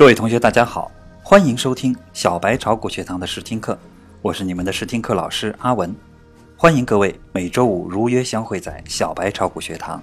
各位同学，大家好，欢迎收听小白炒股学堂的试听课，我是你们的试听课老师阿文。欢迎各位每周五如约相会在小白炒股学堂。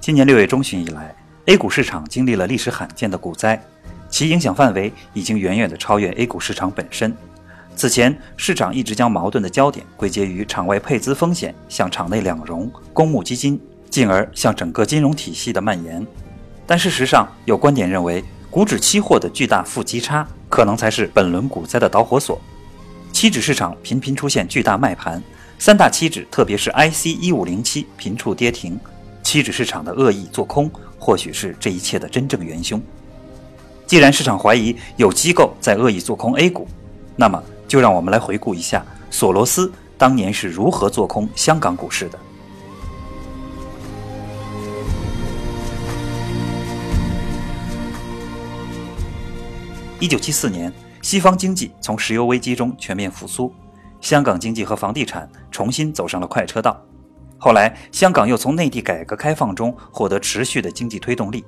今年六月中旬以来，A 股市场经历了历史罕见的股灾，其影响范围已经远远的超越 A 股市场本身。此前，市场一直将矛盾的焦点归结于场外配资风险向场内两融、公募基金，进而向整个金融体系的蔓延。但事实上，有观点认为，股指期货的巨大负极差可能才是本轮股灾的导火索。期指市场频频出现巨大卖盘，三大期指特别是 IC 一五零七频触跌停，期指市场的恶意做空或许是这一切的真正元凶。既然市场怀疑有机构在恶意做空 A 股，那么。就让我们来回顾一下索罗斯当年是如何做空香港股市的。一九七四年，西方经济从石油危机中全面复苏，香港经济和房地产重新走上了快车道。后来，香港又从内地改革开放中获得持续的经济推动力。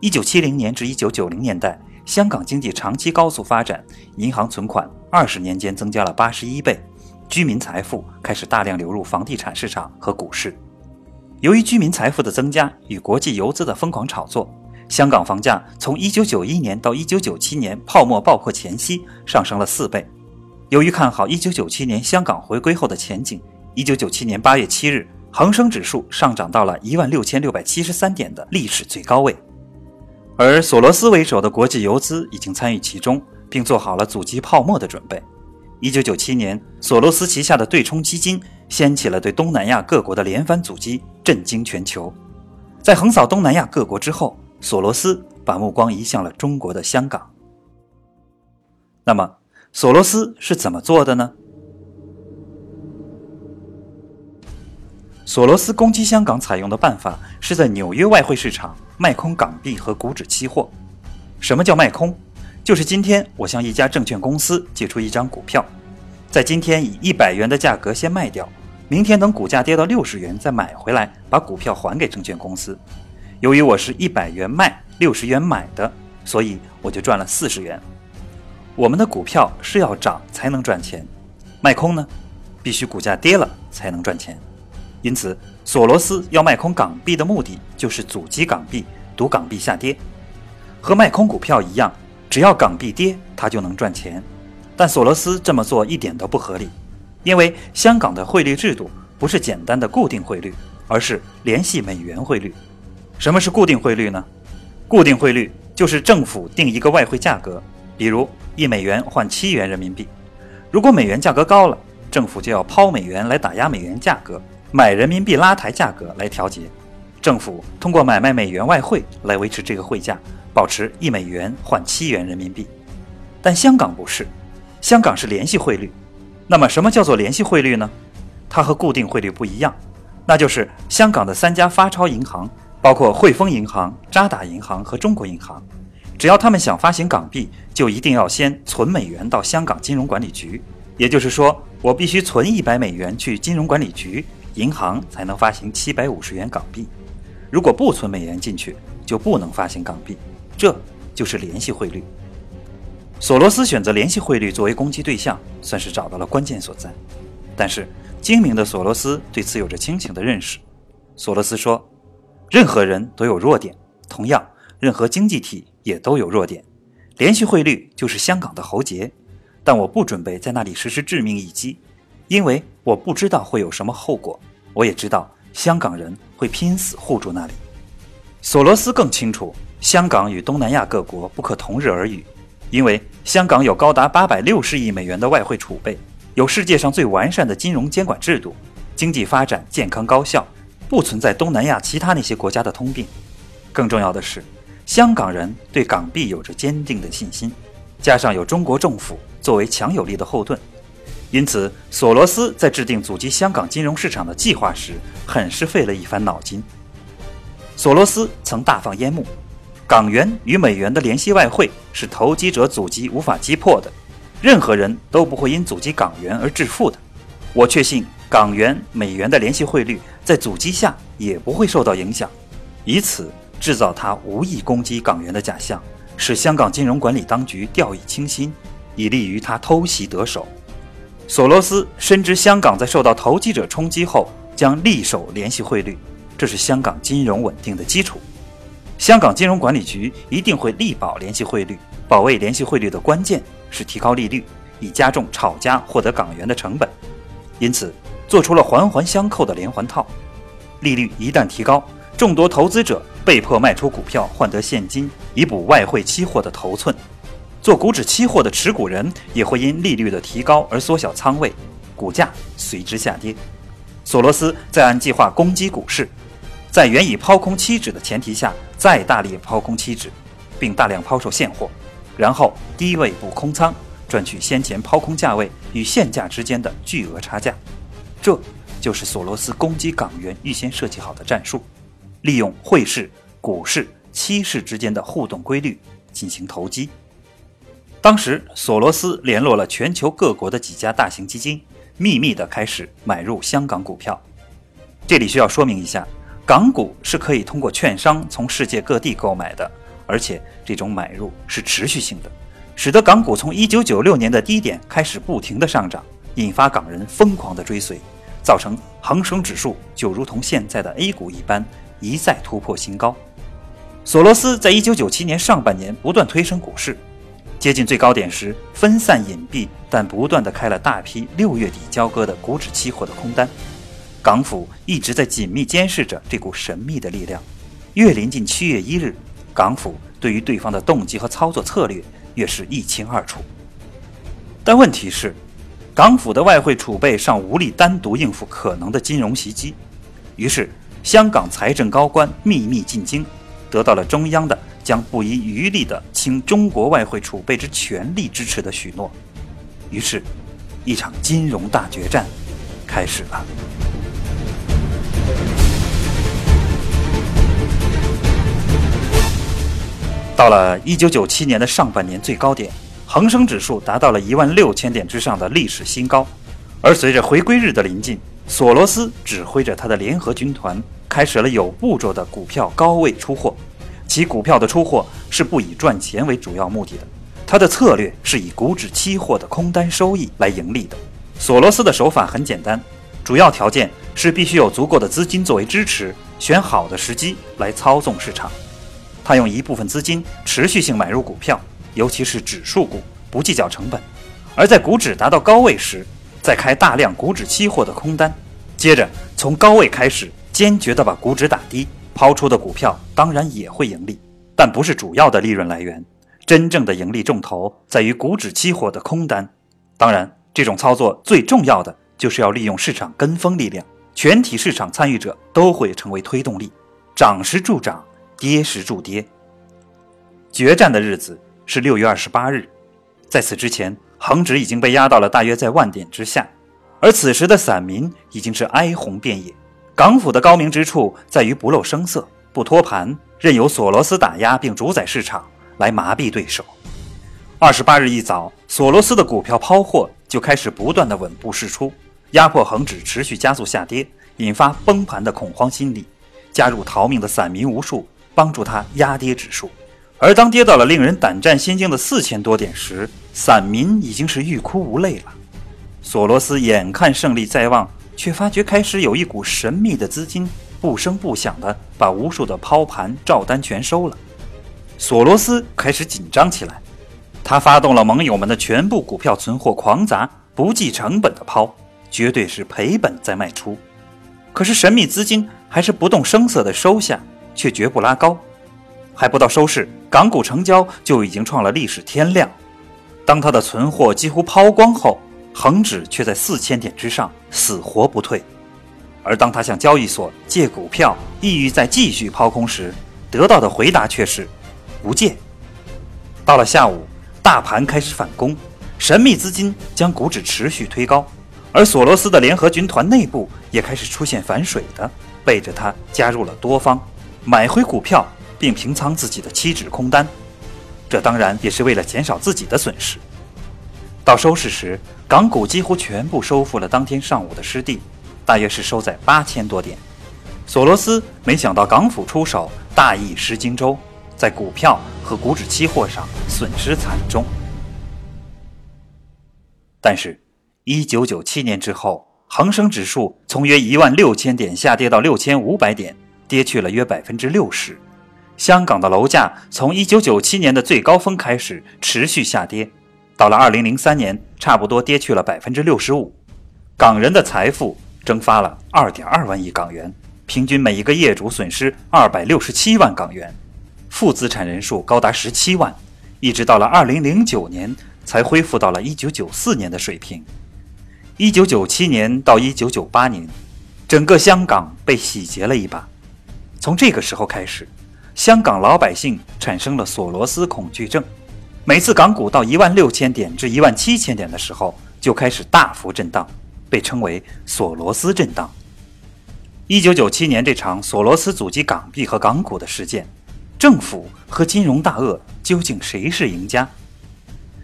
一九七零年至一九九零年代。香港经济长期高速发展，银行存款二十年间增加了八十一倍，居民财富开始大量流入房地产市场和股市。由于居民财富的增加与国际游资的疯狂炒作，香港房价从一九九一年到一九九七年泡沫爆破前夕上升了四倍。由于看好一九九七年香港回归后的前景，一九九七年八月七日，恒生指数上涨到了一万六千六百七十三点的历史最高位。而索罗斯为首的国际游资已经参与其中，并做好了阻击泡沫的准备。一九九七年，索罗斯旗下的对冲基金掀起了对东南亚各国的连番阻击，震惊全球。在横扫东南亚各国之后，索罗斯把目光移向了中国的香港。那么，索罗斯是怎么做的呢？索罗斯攻击香港采用的办法是在纽约外汇市场卖空港币和股指期货。什么叫卖空？就是今天我向一家证券公司借出一张股票，在今天以一百元的价格先卖掉，明天等股价跌到六十元再买回来，把股票还给证券公司。由于我是一百元卖，六十元买的，所以我就赚了四十元。我们的股票是要涨才能赚钱，卖空呢，必须股价跌了才能赚钱。因此，索罗斯要卖空港币的目的就是阻击港币，赌港币下跌。和卖空股票一样，只要港币跌，他就能赚钱。但索罗斯这么做一点都不合理，因为香港的汇率制度不是简单的固定汇率，而是联系美元汇率。什么是固定汇率呢？固定汇率就是政府定一个外汇价格，比如一美元换七元人民币。如果美元价格高了，政府就要抛美元来打压美元价格。买人民币拉抬价格来调节，政府通过买卖美元外汇来维持这个汇价，保持一美元换七元人民币。但香港不是，香港是联系汇率。那么什么叫做联系汇率呢？它和固定汇率不一样，那就是香港的三家发钞银行，包括汇丰银行、渣打银行和中国银行，只要他们想发行港币，就一定要先存美元到香港金融管理局。也就是说，我必须存一百美元去金融管理局。银行才能发行七百五十元港币，如果不存美元进去，就不能发行港币，这就是联系汇率。索罗斯选择联系汇率作为攻击对象，算是找到了关键所在。但是精明的索罗斯对此有着清醒的认识。索罗斯说：“任何人都有弱点，同样，任何经济体也都有弱点。联系汇率就是香港的喉结，但我不准备在那里实施致命一击。”因为我不知道会有什么后果，我也知道香港人会拼死护住那里。索罗斯更清楚，香港与东南亚各国不可同日而语，因为香港有高达八百六十亿美元的外汇储备，有世界上最完善的金融监管制度，经济发展健康高效，不存在东南亚其他那些国家的通病。更重要的是，香港人对港币有着坚定的信心，加上有中国政府作为强有力的后盾。因此，索罗斯在制定阻击香港金融市场的计划时，很是费了一番脑筋。索罗斯曾大放烟幕：港元与美元的联系外汇是投机者阻击无法击破的，任何人都不会因阻击港元而致富的。我确信，港元、美元的联系汇率在阻击下也不会受到影响，以此制造他无意攻击港元的假象，使香港金融管理当局掉以轻心，以利于他偷袭得手。索罗斯深知香港在受到投机者冲击后将力守联系汇率，这是香港金融稳定的基础。香港金融管理局一定会力保联系汇率，保卫联系汇率的关键是提高利率，以加重炒家获得港元的成本。因此，做出了环环相扣的连环套。利率一旦提高，众多投资者被迫卖出股票换得现金，以补外汇期货的头寸。做股指期货的持股人也会因利率的提高而缩小仓位，股价随之下跌。索罗斯在按计划攻击股市，在原已抛空期指的前提下，再大力抛空期指，并大量抛售现货，然后低位补空仓，赚取先前抛空价位与现价之间的巨额差价。这就是索罗斯攻击港元预先设计好的战术，利用汇市、股市、期市之间的互动规律进行投机。当时，索罗斯联络了全球各国的几家大型基金，秘密地开始买入香港股票。这里需要说明一下，港股是可以通过券商从世界各地购买的，而且这种买入是持续性的，使得港股从1996年的低点开始不停地上涨，引发港人疯狂的追随，造成恒生指数就如同现在的 A 股一般，一再突破新高。索罗斯在1997年上半年不断推升股市。接近最高点时，分散隐蔽，但不断的开了大批六月底交割的股指期货的空单。港府一直在紧密监视着这股神秘的力量。越临近七月一日，港府对于对方的动机和操作策略越是一清二楚。但问题是，港府的外汇储备尚无力单独应付可能的金融袭击，于是香港财政高官秘密进京，得到了中央的。将不遗余力的倾中国外汇储备之全力支持的许诺，于是，一场金融大决战开始了。到了一九九七年的上半年最高点，恒生指数达到了一万六千点之上的历史新高，而随着回归日的临近，索罗斯指挥着他的联合军团，开始了有步骤的股票高位出货。其股票的出货是不以赚钱为主要目的的，他的策略是以股指期货的空单收益来盈利的。索罗斯的手法很简单，主要条件是必须有足够的资金作为支持，选好的时机来操纵市场。他用一部分资金持续性买入股票，尤其是指数股，不计较成本；而在股指达到高位时，再开大量股指期货的空单，接着从高位开始坚决地把股指打低。抛出的股票当然也会盈利，但不是主要的利润来源。真正的盈利重头在于股指期货的空单。当然，这种操作最重要的就是要利用市场跟风力量，全体市场参与者都会成为推动力，涨时助涨，跌时助跌。决战的日子是六月二十八日，在此之前，恒指已经被压到了大约在万点之下，而此时的散民已经是哀鸿遍野。港府的高明之处在于不露声色、不托盘，任由索罗斯打压并主宰市场，来麻痹对手。二十八日一早，索罗斯的股票抛货就开始不断的稳步释出，压迫恒指持续加速下跌，引发崩盘的恐慌心理。加入逃命的散民无数，帮助他压跌指数。而当跌到了令人胆战心惊的四千多点时，散民已经是欲哭无泪了。索罗斯眼看胜利在望。却发觉开始有一股神秘的资金不声不响地把无数的抛盘照单全收了。索罗斯开始紧张起来，他发动了盟友们的全部股票存货狂砸，不计成本的抛，绝对是赔本在卖出。可是神秘资金还是不动声色地收下，却绝不拉高。还不到收市，港股成交就已经创了历史天量。当他的存货几乎抛光后，恒指却在四千点之上死活不退，而当他向交易所借股票，意欲再继续抛空时，得到的回答却是不借。到了下午，大盘开始反攻，神秘资金将股指持续推高，而索罗斯的联合军团内部也开始出现反水的，背着他加入了多方，买回股票并平仓自己的期指空单，这当然也是为了减少自己的损失。到收市时，港股几乎全部收复了当天上午的失地，大约是收在八千多点。索罗斯没想到港府出手，大意失荆州，在股票和股指期货上损失惨重。但是，一九九七年之后，恒生指数从约一万六千点下跌到六千五百点，跌去了约百分之六十。香港的楼价从一九九七年的最高峰开始持续下跌，到了二零零三年，差不多跌去了百分之六十五。港人的财富蒸发了二点二万亿港元，平均每一个业主损失二百六十七万港元，负资产人数高达十七万，一直到了二零零九年才恢复到了一九九四年的水平。一九九七年到一九九八年，整个香港被洗劫了一把。从这个时候开始，香港老百姓产生了索罗斯恐惧症。每次港股到一万六千点至一万七千点的时候，就开始大幅震荡，被称为索罗斯震荡。一九九七年这场索罗斯阻击港币和港股的事件，政府和金融大鳄究竟谁是赢家？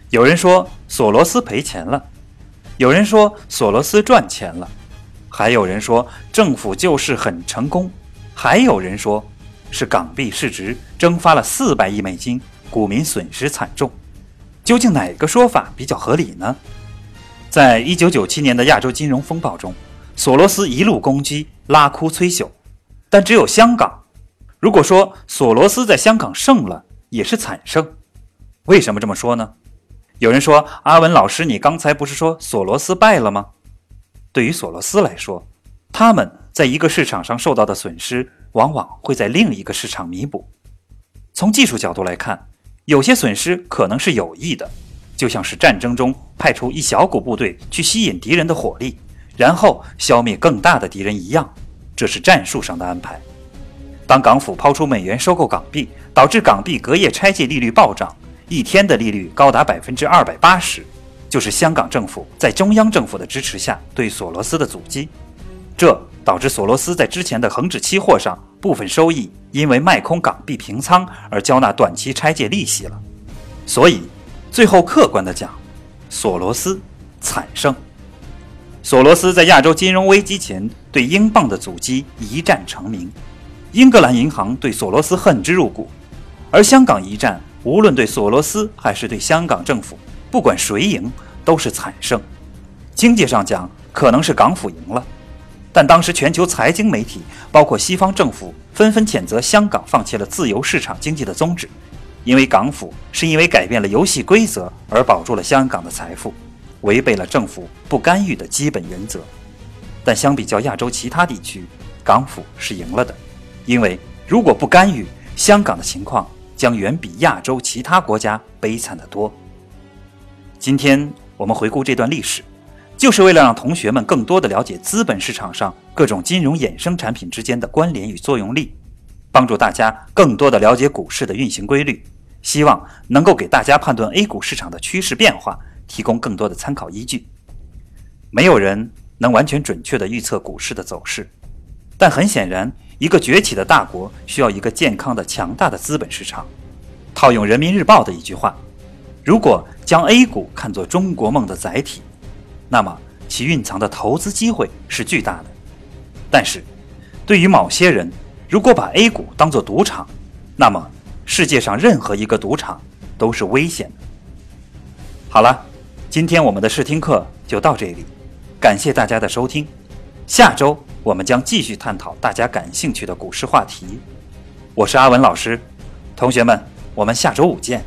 有人说索罗斯赔钱了。有人说索罗斯赚钱了，还有人说政府救市很成功，还有人说是港币市值蒸发了四百亿美金，股民损失惨重。究竟哪个说法比较合理呢？在一九九七年的亚洲金融风暴中，索罗斯一路攻击，拉哭催朽，但只有香港。如果说索罗斯在香港胜了，也是惨胜。为什么这么说呢？有人说：“阿文老师，你刚才不是说索罗斯败了吗？”对于索罗斯来说，他们在一个市场上受到的损失，往往会在另一个市场弥补。从技术角度来看，有些损失可能是有意的，就像是战争中派出一小股部队去吸引敌人的火力，然后消灭更大的敌人一样，这是战术上的安排。当港府抛出美元收购港币，导致港币隔夜拆借利率暴涨。一天的利率高达百分之二百八十，就是香港政府在中央政府的支持下对索罗斯的阻击，这导致索罗斯在之前的恒指期货上部分收益因为卖空港币平仓而交纳短期拆借利息了。所以，最后客观的讲，索罗斯惨胜。索罗斯在亚洲金融危机前对英镑的阻击一战成名，英格兰银行对索罗斯恨之入骨，而香港一战。无论对索罗斯还是对香港政府，不管谁赢都是惨胜。经济上讲，可能是港府赢了，但当时全球财经媒体，包括西方政府，纷纷谴责香港放弃了自由市场经济的宗旨，因为港府是因为改变了游戏规则而保住了香港的财富，违背了政府不干预的基本原则。但相比较亚洲其他地区，港府是赢了的，因为如果不干预，香港的情况。将远比亚洲其他国家悲惨得多。今天我们回顾这段历史，就是为了让同学们更多的了解资本市场上各种金融衍生产品之间的关联与作用力，帮助大家更多的了解股市的运行规律，希望能够给大家判断 A 股市场的趋势变化提供更多的参考依据。没有人能完全准确的预测股市的走势，但很显然。一个崛起的大国需要一个健康的、强大的资本市场。套用人民日报的一句话：“如果将 A 股看作中国梦的载体，那么其蕴藏的投资机会是巨大的。但是，对于某些人，如果把 A 股当作赌场，那么世界上任何一个赌场都是危险的。”好了，今天我们的试听课就到这里，感谢大家的收听，下周。我们将继续探讨大家感兴趣的股市话题。我是阿文老师，同学们，我们下周五见。